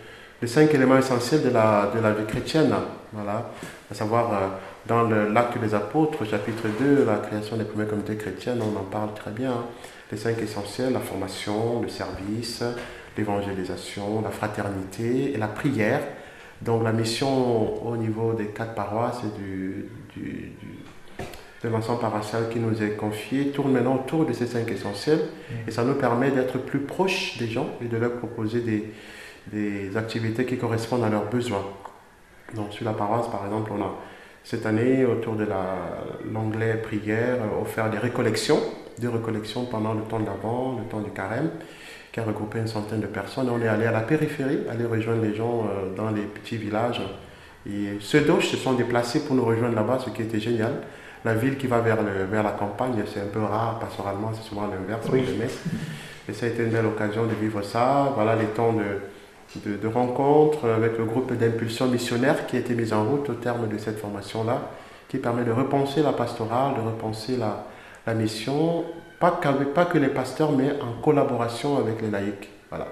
des cinq éléments essentiels de la, de la vie chrétienne. Voilà, à savoir euh, dans l'acte des apôtres, chapitre 2, la création des premières communautés chrétiennes, on en parle très bien. Hein. Les cinq essentiels, la formation, le service, l'évangélisation, la fraternité et la prière. Donc la mission au niveau des quatre paroisses et du de l'ensemble paroissial qui nous est confié tourne maintenant autour de ces cinq essentiels et ça nous permet d'être plus proches des gens et de leur proposer des, des activités qui correspondent à leurs besoins. Donc sur la paroisse, par exemple, on a cette année, autour de l'onglet prière, offert des récollections, des récollections pendant le temps d'avant, le temps du carême, qui a regroupé une centaine de personnes. On est allé à la périphérie, aller rejoindre les gens euh, dans les petits villages. Et ceux d'autres se sont déplacés pour nous rejoindre là-bas, ce qui était génial la ville qui va vers, le, vers la campagne, c'est un peu rare, pastoralement, c'est souvent l'inverse, oui. Et ça a été une belle occasion de vivre ça. Voilà les temps de, de, rencontres avec le groupe d'impulsion missionnaire qui a été mis en route au terme de cette formation-là, qui permet de repenser la pastorale, de repenser la, la mission, pas, pas que les pasteurs, mais en collaboration avec les laïcs. Voilà.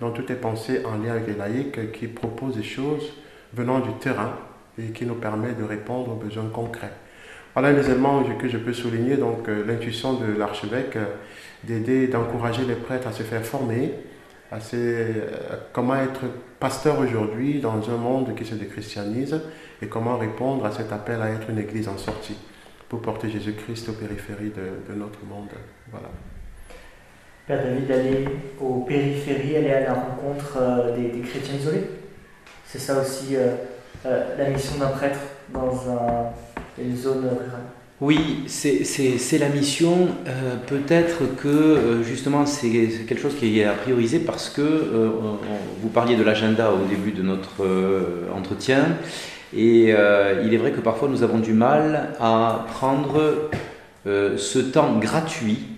Donc tout est pensé en lien avec les laïcs qui proposent des choses venant du terrain et qui nous permet de répondre aux besoins concrets. Voilà les éléments que je peux souligner, donc euh, l'intuition de l'archevêque euh, d'aider, d'encourager les prêtres à se faire former, à euh, comment être pasteur aujourd'hui dans un monde qui se déchristianise et comment répondre à cet appel à être une église en sortie pour porter Jésus-Christ aux périphéries de, notre monde. Voilà. Père David, aller aux périphéries, aller à la rencontre des, chrétiens isolés, c'est ça aussi la mission d'un prêtre dans un zone rurale Oui, c'est la mission. Euh, peut-être que euh, justement c'est quelque chose qui est à prioriser parce que euh, vous parliez de l'agenda au début de notre entretien et il est vrai que parfois nous avons du mal à prendre ce temps gratuit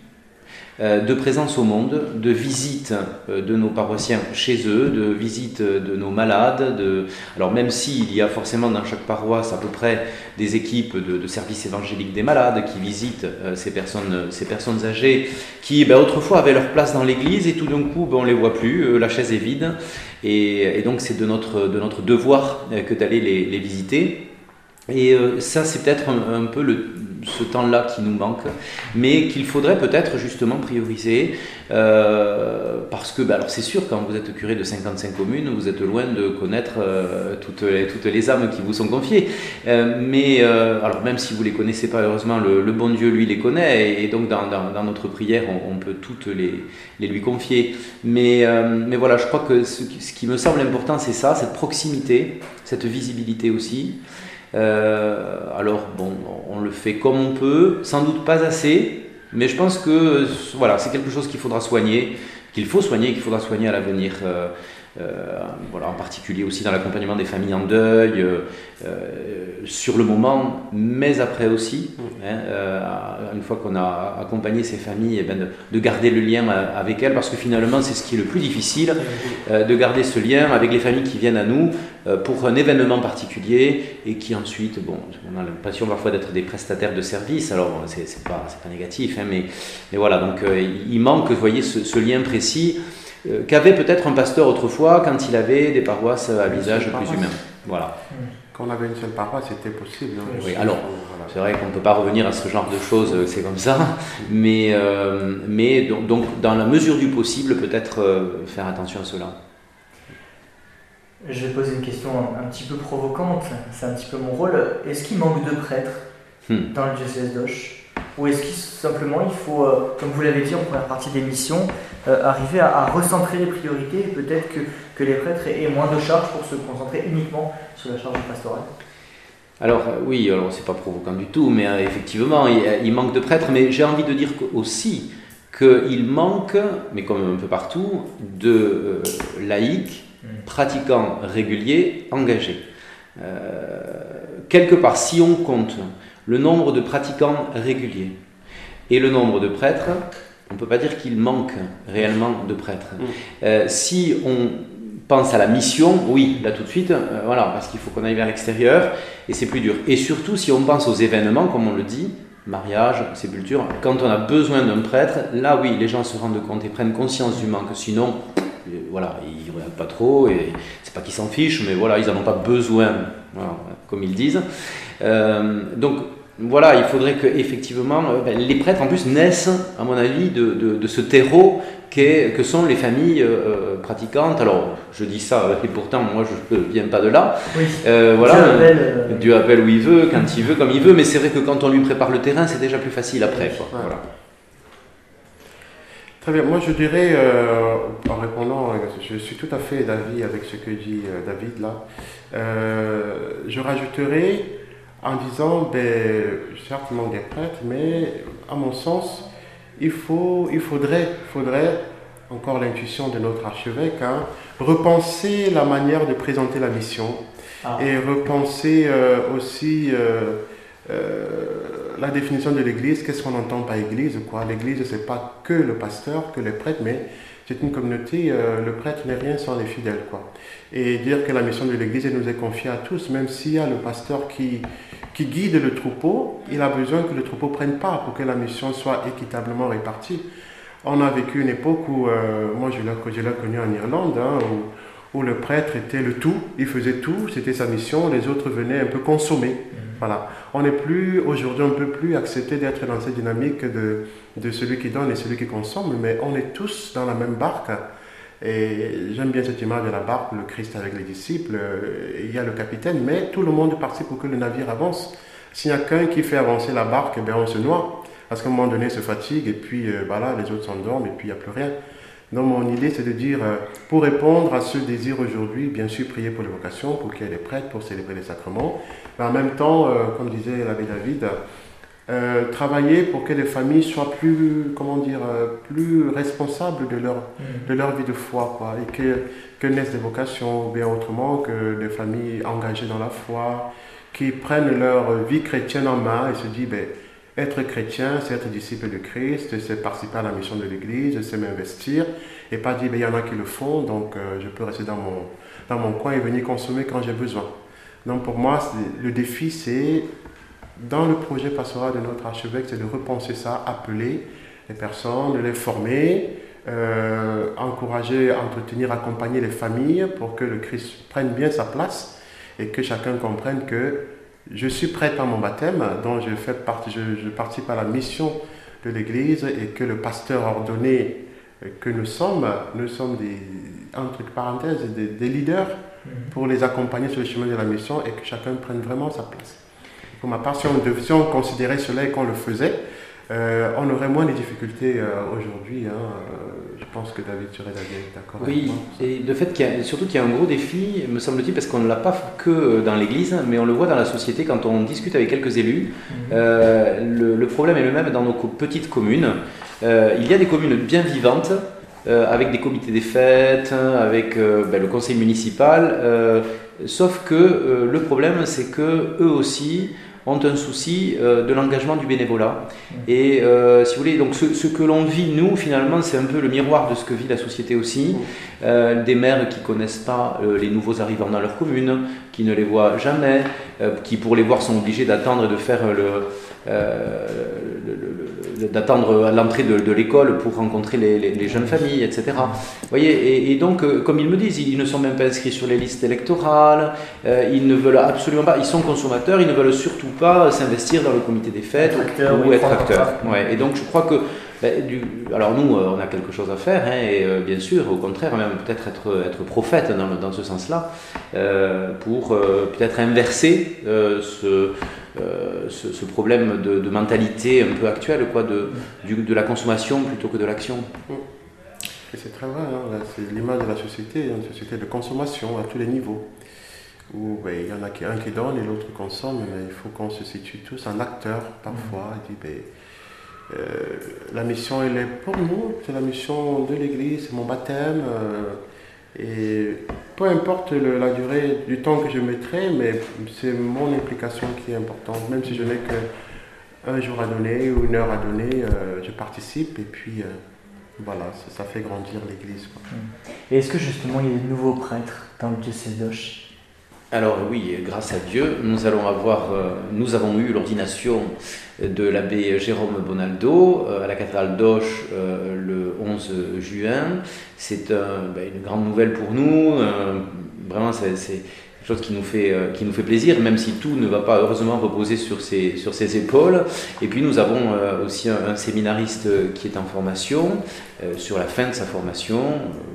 de présence au monde, de visite euh, de nos paroissiens chez eux, de visite de nos malades. De... Alors même s'il y a forcément dans chaque paroisse à peu près des équipes de, services évangéliques des malades qui visitent euh, ces, personnes, ces personnes âgées qui ben, autrefois avaient leur place dans l'église et tout d'un coup ben, on ne les voit plus, la chaise est vide. Et, donc c'est de notre, de notre devoir que d'aller les, visiter. Et ça, c'est peut-être un, peu le, ce temps-là qui nous manque, mais qu'il faudrait peut-être justement prioriser, euh, parce que bah, alors c'est sûr, quand vous êtes curé de 55 communes, vous êtes loin de connaître euh, toutes, les, toutes les âmes qui vous sont confiées. Euh, mais alors même si vous les connaissez pas, heureusement, le, bon Dieu, lui, les connaît, et, donc dans, dans, notre prière, on, peut toutes les, les, lui confier. Mais, mais voilà, je crois que ce qui me semble important, c'est ça, cette proximité, cette visibilité aussi. Euh, alors, bon, on le fait comme on peut, sans doute pas assez, mais je pense que voilà, c'est quelque chose qu'il faudra soigner, qu'il faut soigner, qu'il faudra soigner à l'avenir. Euh, voilà, en particulier aussi dans l'accompagnement des familles en deuil, euh, euh, sur le moment, mais après aussi, mm. hein, une fois qu'on a accompagné ces familles, eh ben de, garder le lien avec elles, parce que finalement c'est ce qui est le plus difficile, de garder ce lien avec les familles qui viennent à nous pour un événement particulier et qui ensuite, bon, on a l'impression parfois d'être des prestataires de services, alors c'est pas, pas négatif, hein, mais, mais, voilà, donc il manque, vous voyez, ce, ce lien précis. Euh, qu'avait peut-être un pasteur autrefois quand il avait des paroisses à visage plus humain. Voilà. Quand on avait une seule paroisse, c'était possible. Hein. Oui, alors, c'est vrai qu'on ne peut pas revenir à ce genre de choses, euh, c'est comme ça, mais, euh, mais donc, dans la mesure du possible, peut-être faire attention à cela. Je vais poser une question un, petit peu provocante, c'est un petit peu mon rôle. Est-ce qu'il manque de prêtres hmm. dans le diocèse d'Auch? Ou est-ce qu'il simplement il faut, euh, comme vous l'avez dit en première partie d'émission, euh, arriver à, recentrer les priorités et peut-être que, que, les prêtres aient moins de charges pour se concentrer uniquement sur la charge pastorale? Alors euh, oui, alors c'est pas provoquant du tout, mais effectivement, il, manque de prêtres, mais j'ai envie de dire aussi qu'il manque, mais comme un peu partout, de laïcs, mm. pratiquants réguliers, engagés. quelque part, si on compte le nombre de pratiquants réguliers et le nombre de prêtres, on ne peut pas dire qu'il manque réellement de prêtres. Mm. Euh, si on pense à la mission, oui, là tout de suite, euh, voilà, parce qu'il faut qu'on aille vers l'extérieur et c'est plus dur. Et surtout si on pense aux événements, comme on le dit, mariage, sépulture, quand on a besoin d'un prêtre, là oui, les gens se rendent compte et prennent conscience du manque. Sinon, euh, voilà, ils ne regardent pas trop et c'est pas qu'ils s'en fichent, mais voilà, ils n'en ont pas besoin, comme ils disent. donc voilà, il faudrait que effectivement euh, ben, les prêtres en plus naissent, à mon avis, de, ce terreau que sont les familles euh, euh, pratiquantes. Alors, je dis ça, et pourtant, moi, je ne viens pas de là. voilà, Dieu appelle, où il veut, quand il veut, comme il veut, mais c'est vrai que quand on lui prépare le terrain, c'est déjà plus facile après. Très bien, moi je dirais, en répondant, je suis tout à fait d'avis avec ce que dit David là, je rajouterai en disant, ben, certes, il manque des prêtres, mais à mon sens, il, faut, il faudrait, faudrait, encore l'intuition de notre archevêque, hein, repenser la manière de présenter la mission ah. et repenser euh, aussi euh, euh, la définition de l'Église, qu'est-ce qu'on entend par Église quoi L'Église, ce n'est pas que le pasteur, que les prêtres, mais c'est une communauté, le prêtre n'est rien sans les fidèles. Quoi. Et dire que la mission de l'Église nous est confiée à tous, même s'il y a le pasteur qui, qui guide le troupeau, il a besoin que le troupeau prenne part pour que la mission soit équitablement répartie. On a vécu une époque où, euh, moi je l'ai connu en Irlande, hein, où, le prêtre était le tout, il faisait tout, c'était sa mission, les autres venaient un peu consommer. Voilà. On n'est plus, aujourd'hui, on ne peut plus accepter d'être dans cette dynamique de, de celui qui donne et celui qui consomme, mais on est tous dans la même barque. Et j'aime bien cette image de la barque, le Christ avec les disciples, euh, il y a le capitaine, mais tout le monde participe pour que le navire avance. S'il n'y a qu'un qui fait avancer la barque, bien on se noie. Parce qu'à un moment donné, il se fatigue et puis euh, bah les autres s'endorment et puis il n'y a plus rien. Donc mon idée, c'est de dire, euh, pour répondre à ce désir aujourd'hui, bien sûr, prier pour les vocations, pour qu'il y ait des prêtres, pour célébrer les sacrements. Mais en même temps, comme disait l'abbé David, euh, travailler pour que les familles soient plus, comment dire, euh, plus responsables de leur, Mm. de leur vie de foi, quoi, et que, que naissent des vocations, ou bien autrement, que des familles engagées dans la foi, qui prennent leur vie chrétienne en main et se disent, ben, être chrétien, c'est être disciple de Christ, c'est participer à la mission de l'Église, c'est m'investir, et pas dire, ben, il y en a qui le font, donc euh, je peux rester dans mon, dans mon coin et venir consommer quand j'ai besoin. Donc pour moi, le défi, c'est, dans le projet pastoral de notre archevêque, c'est de repenser ça, appeler les personnes, de les former, euh, encourager, entretenir, accompagner les familles pour que le Christ prenne bien sa place et que chacun comprenne que je suis prêt à mon baptême, dont je, fais partie, je, je participe à la mission de l'Église et que le pasteur ordonné que nous sommes, nous sommes des, entre parenthèses, des, des leaders pour les accompagner sur le chemin de la mission et que chacun prenne vraiment sa place. Pour ma part, si on, dev- si on considérait cela et qu'on le faisait, euh, on aurait moins de difficultés euh, aujourd'hui. hein. Euh, je pense que David serait d'accord avec Oui, et le fait qu'il y a, surtout qu'il y a un gros défi, me semble-t-il, parce qu'on ne l'a pas que dans l'Église, mais on le voit dans la société quand on discute avec quelques élus. Euh, le, le problème est le même dans nos co- petites communes. Euh, il y a des communes bien vivantes, euh, avec des comités des fêtes, avec euh, ben, le conseil municipal, euh, sauf que euh, le problème, c'est que eux aussi ont un souci euh, de l'engagement du bénévolat. Et euh, si vous voulez, donc ce, ce que l'on vit, nous, finalement, c'est un peu le miroir de ce que vit la société aussi. Euh, des maires qui connaissent pas les nouveaux arrivants dans leur commune, qui ne les voient jamais, qui pour les voir sont obligés d'attendre et de faire le, le- le- le- d'attendre à l'entrée de, de l'école pour rencontrer les, les- les jeunes familles, etc. Vous voyez, et, et donc, euh, comme ils me disent, ils ne sont même pas inscrits sur les listes électorales, euh, ils ne veulent absolument pas, ils sont consommateurs, ils ne veulent surtout pas s'investir dans le comité des fêtes acteur, ou oui, être prendre acteur. part. Ouais, et donc, je crois que ben, du- alors nous, euh, on a quelque chose à faire, hein, et euh, bien sûr, au contraire, même peut-être être, être prophète dans, dans ce sens-là, euh, pour peut-être inverser ce, euh, ce, ce problème de, de mentalité un peu actuelle, quoi, de, du- de la consommation plutôt que de l'action. C'est très vrai, hein, c'est l'image de la société, une société de consommation à tous les niveaux. Où ben, il y en a qui, un qui donne et l'autre consomme, mais il faut qu'on se situe tous en acteur parfois. Et dit, ben, euh, la mission, elle est pour nous, c'est la mission de l'Église, c'est mon baptême. euh, et peu importe la durée du temps que je mettrai, mais c'est mon implication qui est importante. Même si je n'ai que un jour à donner ou une heure à donner, euh, je participe et puis euh, voilà, ça, ça fait grandir l'Église. Et est-ce que justement il y a de nouveaux prêtres dans le diocèse d'Auch? Alors oui, grâce à Dieu, euh, nous avons eu l'ordination de l'abbé Jérôme Bonaldo euh, à la cathédrale d'Auch euh, le 11 juin. C'est ben, une grande nouvelle pour nous. vraiment, c'est chose qui nous, fait, euh, qui nous fait plaisir, même si tout ne va pas heureusement reposer sur ses, sur ses épaules. Et puis nous avons euh, aussi un, séminariste euh, qui est en formation, sur la fin de sa formation,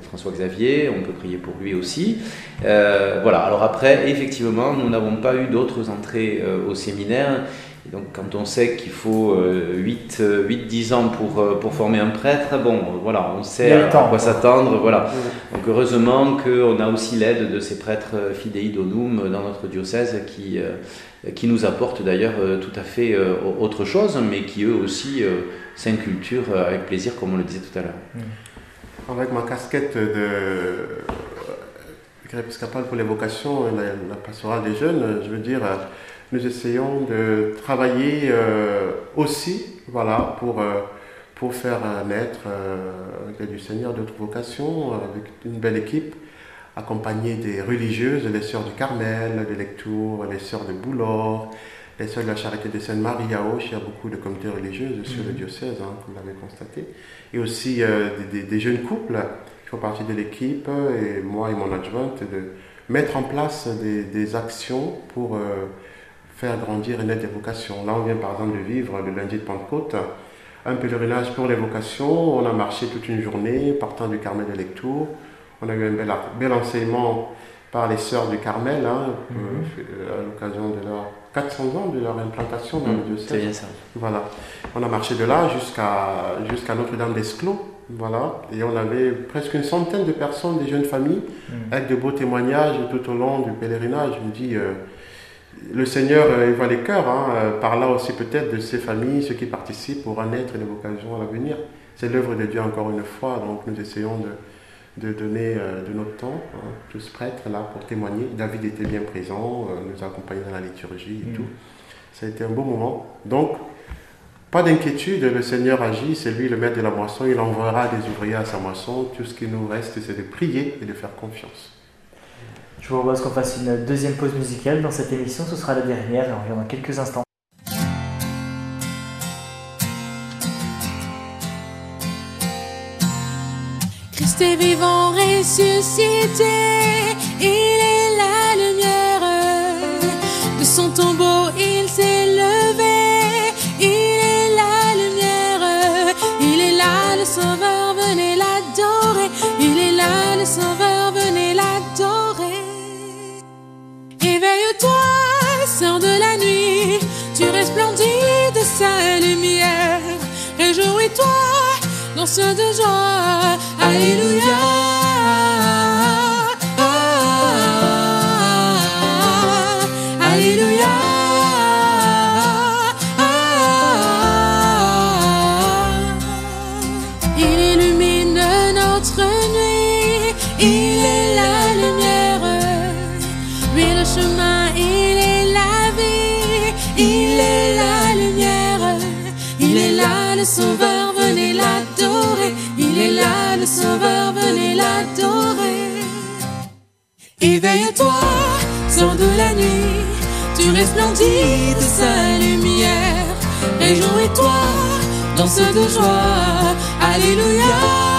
François Xavier, on peut prier pour lui aussi. Voilà, alors après, effectivement, nous n'avons pas eu d'autres entrées au séminaire. Et donc, quand on sait qu'il faut 8-10 ans pour, euh, pour former un prêtre, bon, euh, voilà, on sait à, temps, quoi quoi. s'attendre. Voilà. Donc, heureusement qu'on a aussi l'aide de ces prêtres euh, fidei donum dans notre diocèse qui, euh, qui nous apportent d'ailleurs euh, tout à fait euh, autre chose, mais qui eux aussi euh, s'inculturent euh, avec plaisir, comme on le disait tout à l'heure. Avec ma casquette de épiscopale pour les vocations, et la, la pastorale des jeunes, je veux dire, euh, nous essayons de travailler euh, aussi voilà, pour, euh, pour faire euh, naître, avec l'aide du Seigneur, d'autres vocations, avec une belle équipe, accompagnée des religieuses, les sœurs du Carmel, de Lectoure, les sœurs de Boulor, les sœurs de la Charité de Sainte-Marie à Auch, il y a beaucoup de communautés religieuses sur le diocèse, hein, comme vous l'avez constaté, et aussi euh, des, des- des jeunes couples qui font partie de l'équipe, et moi et mon adjointe, de mettre en place des, des actions pour euh, faire grandir naître des vocations. Là, on vient par exemple de vivre le lundi de Pentecôte, un pèlerinage pour les vocations. On a marché toute une journée, partant du Carmel de Lectoure. On a eu un bel, bel enseignement par les sœurs du Carmel, hein, euh, à l'occasion de leur 400 ans de leur implantation dans le C'est diocèse. bien ça. Voilà. On a marché de là jusqu'à jusqu'à Notre-Dame d'Esclos. Voilà. Et on avait presque une centaine de personnes, des jeunes familles, avec de beaux témoignages tout au long du pèlerinage. Je me dis, euh, le Seigneur euh, il voit les cœurs, hein, euh, par là aussi peut-être de ses familles, ceux qui participent pour en être une vocation à l'avenir. C'est l'œuvre de Dieu encore une fois, donc nous essayons de, de donner euh, de notre temps, hein, tous prêtres là pour témoigner. David était bien présent, euh, nous a accompagnés dans la liturgie et Mm. tout. Ça a été un beau moment. Donc, pas d'inquiétude, le Seigneur agit, c'est lui le maître de la moisson, il enverra des ouvriers à sa moisson. Tout ce qui nous reste, c'est de prier et de faire confiance. Je vous propose qu'on fasse une deuxième pause musicale dans cette émission, ce sera la dernière et on revient dans quelques instants. Christ est vivant, ressuscité, il est la lumière. De son tombeau, il s'est levé, il est la lumière. Il est là, le sauveur, sa lumière. Réjouis-toi, danse de joie. Alléluia. Éveille-toi, sors de la nuit, tu resplendis de sa lumière. Réjouis-toi, danse de joie, Alléluia.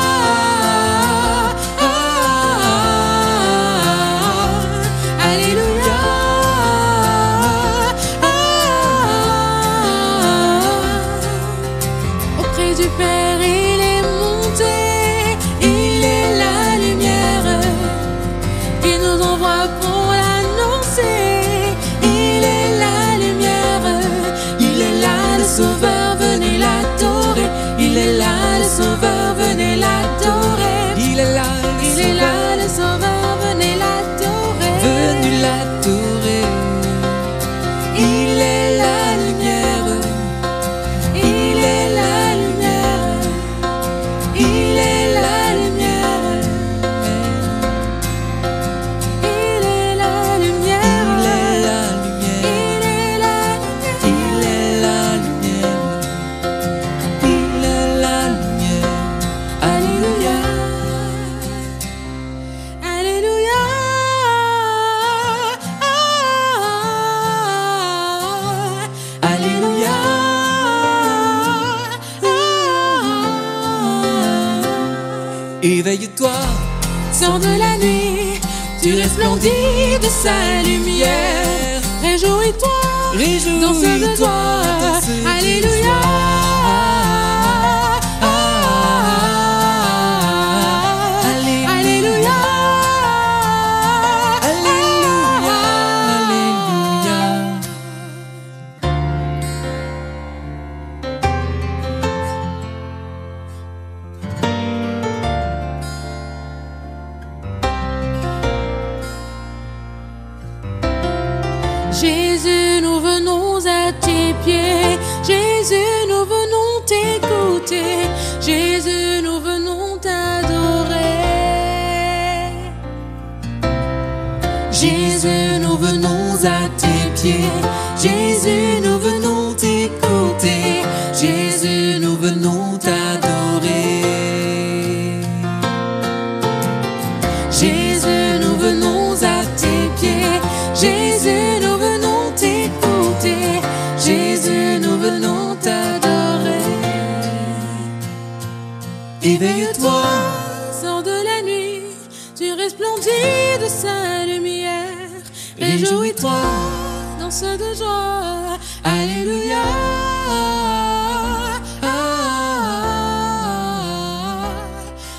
De joie. Alléluia.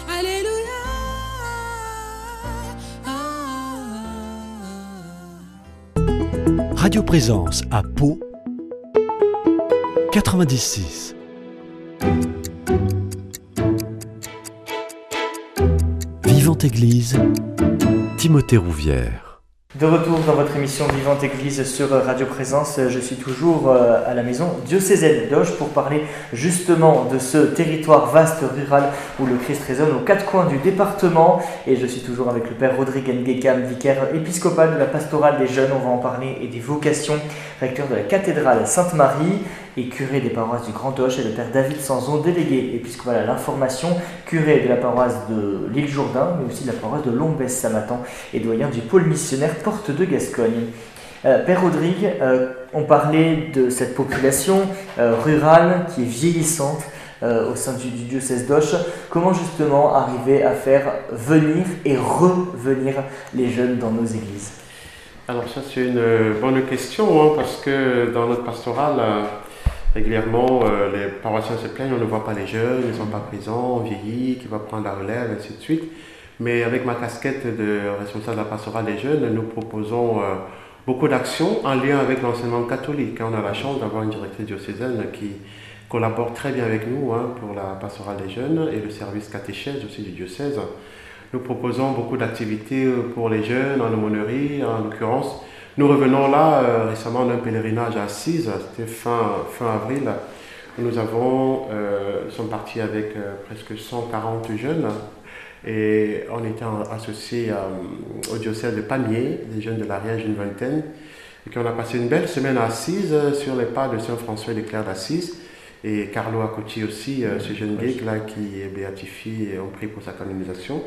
Alléluia. Radio Présence à Pau 96. Vivante Église, Timothée Rouvière. De retour dans votre émission Vivante Église sur Radio Présence, je suis toujours euh, à la maison diocésaine d'Auge pour parler justement de ce territoire vaste rural où le Christ résonne aux quatre coins du département. Et je suis toujours avec le Père Rodrigue Ngekam, vicaire épiscopal de la pastorale des jeunes, on va en parler, et des vocations, recteur de la cathédrale Sainte-Marie et curé des paroisses du Grand Auch, et le Père David Sanzon, délégué épiscopal à l'information, curé de la paroisse de l'île Jourdain, mais aussi de la paroisse de Lombès-Samatan et doyen du pôle missionnaire Porte de Gascogne. Euh, Père Rodrigue, euh, on parlait de cette population euh, rurale qui est vieillissante au sein du, diocèse d'Auch. Comment justement arriver à faire venir et revenir les jeunes dans nos églises? Alors ça c'est une bonne question hein, parce que dans notre pastorale, régulièrement euh, les paroissiens se plaignent, on ne voit pas les jeunes, ils ne sont pas présents, on vieillit, qui va prendre la relève, ainsi de suite. Mais avec ma casquette de responsable de la pastorale des jeunes, nous proposons euh, beaucoup d'actions en lien avec l'enseignement catholique. On a la chance d'avoir une directrice diocésaine qui collabore très bien avec nous hein, pour la pastorale des jeunes et le service catéchèse aussi du diocèse. Nous proposons beaucoup d'activités euh, pour les jeunes en aumônerie, en l'occurrence. Nous revenons là euh, récemment d'un pèlerinage à Assise, c'était fin, fin avril. où Nous avons, euh, sommes partis avec euh, presque 140 jeunes et on était associés au diocèse de Pamiers, des jeunes de l'Ariège, une vingtaine. Et qu'on a passé une belle semaine à Assise sur les pas de Saint François des Clercs d'Assise. Et Carlo Accotti aussi, ce jeune geek là qui est béatifié et on prie pour sa canonisation,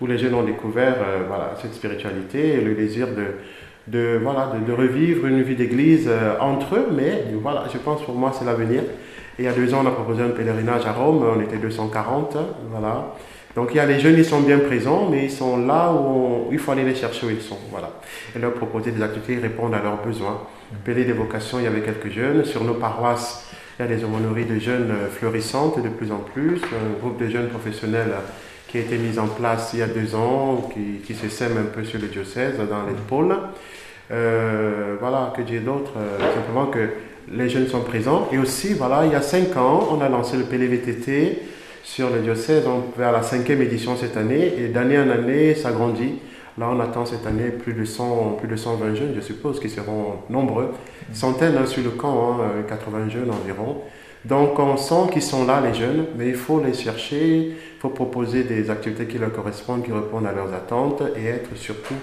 où les jeunes ont découvert voilà, cette spiritualité et le désir de, de, voilà, de, revivre une vie d'église euh, entre eux, mais voilà, je pense pour moi c'est l'avenir. Il y a deux ans, on a proposé un pèlerinage à Rome, on était 240, voilà. Donc il y a les jeunes, ils sont bien présents, mais ils sont là où, il faut aller les chercher où ils sont, voilà. Et leur proposer des activités qui répondent à leurs besoins. Pélé des vocations, il y avait quelques jeunes. Sur nos paroisses, il y a des aumôneries de jeunes euh, florissantes de plus en plus. Un groupe de jeunes professionnels euh, qui a été mis en place il y a deux ans, qui, qui se sème un peu sur le diocèse, dans les pôles. Euh, voilà, que dire d'autre Euh, Simplement que les jeunes sont présents. Et aussi, voilà, il y a cinq ans, on a lancé le PLVTT sur le diocèse, on vers la cinquième édition cette année. Et d'année en année, ça grandit. Là, on attend cette année plus de, 100, plus de 120 jeunes, je suppose, qui seront nombreux. Centaines hein, sur le camp, hein, euh, 80 jeunes environ. Donc, on sent qu'ils sont là, les jeunes, mais il faut les chercher, il faut proposer des activités qui leur correspondent, qui répondent à leurs attentes et être surtout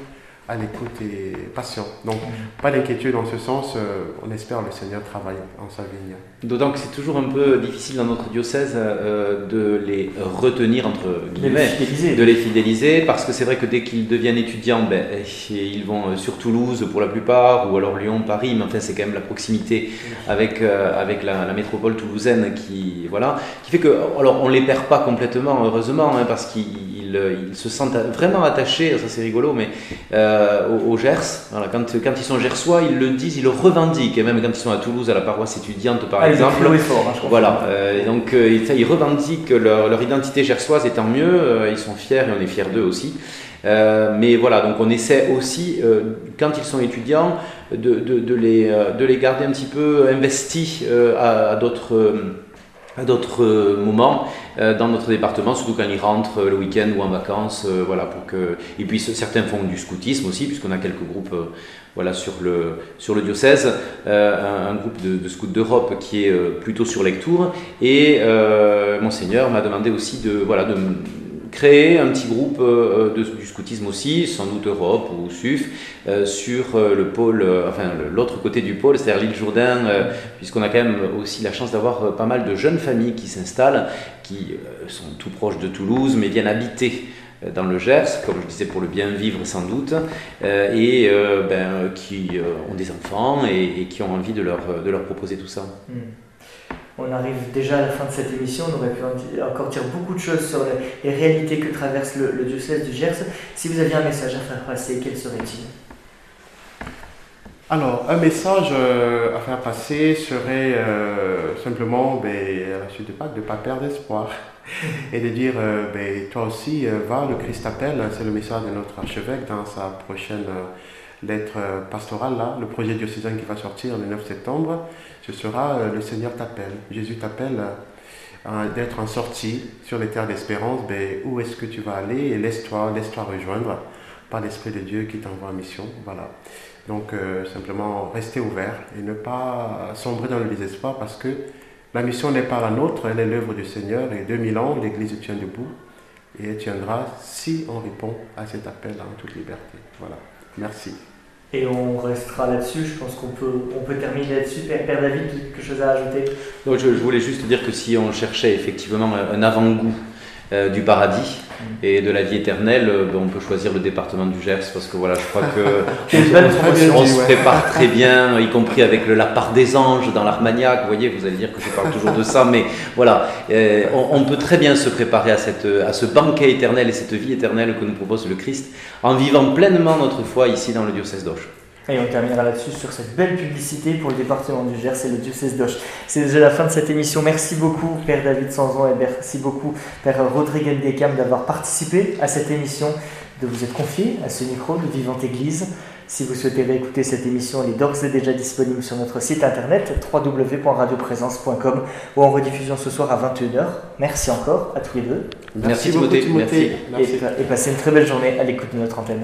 à l'écoute et patient. Donc, pas d'inquiétude en ce sens, euh, on espère le Seigneur travaille en sa vigne. D'autant que c'est toujours un peu difficile dans notre diocèse euh, de les retenir, entre les guillemets, de les fidéliser, parce que c'est vrai que dès qu'ils deviennent étudiants, ben, eh, ils vont euh, sur Toulouse pour la plupart, ou alors Lyon, Paris, mais enfin c'est quand même la proximité avec, euh, avec la, la métropole toulousaine qui, voilà, qui fait que, alors on les perd pas complètement, heureusement, hein, parce qu'ils ils, ils se sentent vraiment attachés, ça c'est rigolo, mais euh, au, au Gers, voilà, quand, quand ils sont gersois, ils le disent, ils le revendiquent, et même quand ils sont à Toulouse, à la paroisse étudiante par Ah, exemple. fort, hein, je crois. Voilà, euh, donc euh, ils, revendiquent leur, leur identité gersoise et tant mieux, euh, ils sont fiers et on est fiers d'eux aussi. Euh, mais voilà, donc on essaie aussi, euh, quand ils sont étudiants, de, de, de les, euh, de les garder un petit peu investis euh, à, à d'autres. À d'autres euh, moments euh, dans notre département, surtout quand ils rentrent euh, le week-end ou en vacances, voilà, pour que et puis ce- certains font du scoutisme aussi, puisqu'on a quelques groupes, voilà, sur le sur le diocèse, un, groupe de, de scouts d'Europe qui est plutôt sur lecture, et monseigneur m'a demandé aussi de voilà de créer un petit groupe euh, de- du scoutisme aussi, sans doute Europe ou SUF, euh, sur euh, le pôle, euh, enfin l'autre côté du pôle, c'est-à-dire l'île Jourdain, euh, puisqu'on a quand même aussi la chance d'avoir euh, pas mal de jeunes familles qui s'installent, qui euh, sont tout proches de Toulouse, mais viennent habiter euh, dans le Gers, comme je disais, pour le bien vivre sans doute, euh, et euh, ben, euh, qui euh, ont des enfants et, et qui ont envie de leur, de leur proposer tout ça. Hmm. On arrive déjà à la fin de cette émission, on aurait pu encore dire beaucoup de choses sur les, réalités que traverse le, diocèse du Gers. Si vous aviez un message à faire passer, quel serait-il? Alors, un message euh, à faire passer serait euh, simplement, ben, à la suite de Pâques, de ne pas perdre espoir et de dire, euh, ben, toi aussi, va, le Christ t'appelle. C'est le message de notre archevêque dans sa prochaine lettre euh, pastorale, là, le projet diocésain qui va sortir le 9 septembre. Ce sera euh, Le Seigneur t'appelle. Jésus t'appelle euh, d'être en sortie sur les terres d'espérance. Ben, où est-ce que tu vas aller? Et laisse-toi laisse-toi rejoindre par l'Esprit de Dieu qui t'envoie en mission. Voilà. Donc simplement rester ouvert et ne pas sombrer dans le désespoir parce que la mission n'est pas la nôtre, elle est l'œuvre du Seigneur et 2000 ans, l'Église tient debout et elle tiendra si on répond à cet appel en toute liberté. Voilà. Merci. Et on restera là-dessus, je pense qu'on peut, terminer là-dessus. Père, David, quelque chose à ajouter? Je, voulais juste dire que si on cherchait effectivement un avant-goût du paradis et de la vie éternelle, euh, ben, on peut choisir le département du Gers parce que voilà, je crois que on se prépare très bien, y compris avec le, la part des anges dans l'Armagnac. Vous voyez, vous allez dire que je parle toujours de ça, mais voilà, euh, on, on peut très bien se préparer à, cette, à ce banquet éternel et cette vie éternelle que nous propose le Christ en vivant pleinement notre foi ici dans le diocèse d'Auch. Et on terminera là-dessus sur cette belle publicité pour le département du Gers et le diocèse d'Auch. C'est déjà la fin de cette émission. Merci beaucoup, Père David Sanzon, et merci beaucoup, Père Rodrigue Ndekam, d'avoir participé à cette émission, de vous être confié à ce micro de Vivante Église. Si vous souhaitez réécouter cette émission, elle est d'ores et déjà disponible sur notre site internet www.radioprésence.com ou en rediffusion ce soir à 21h. Merci encore à tous les deux Merci, beaucoup, Timothée, merci. Merci. et, et passez une très belle journée à l'écoute de notre antenne.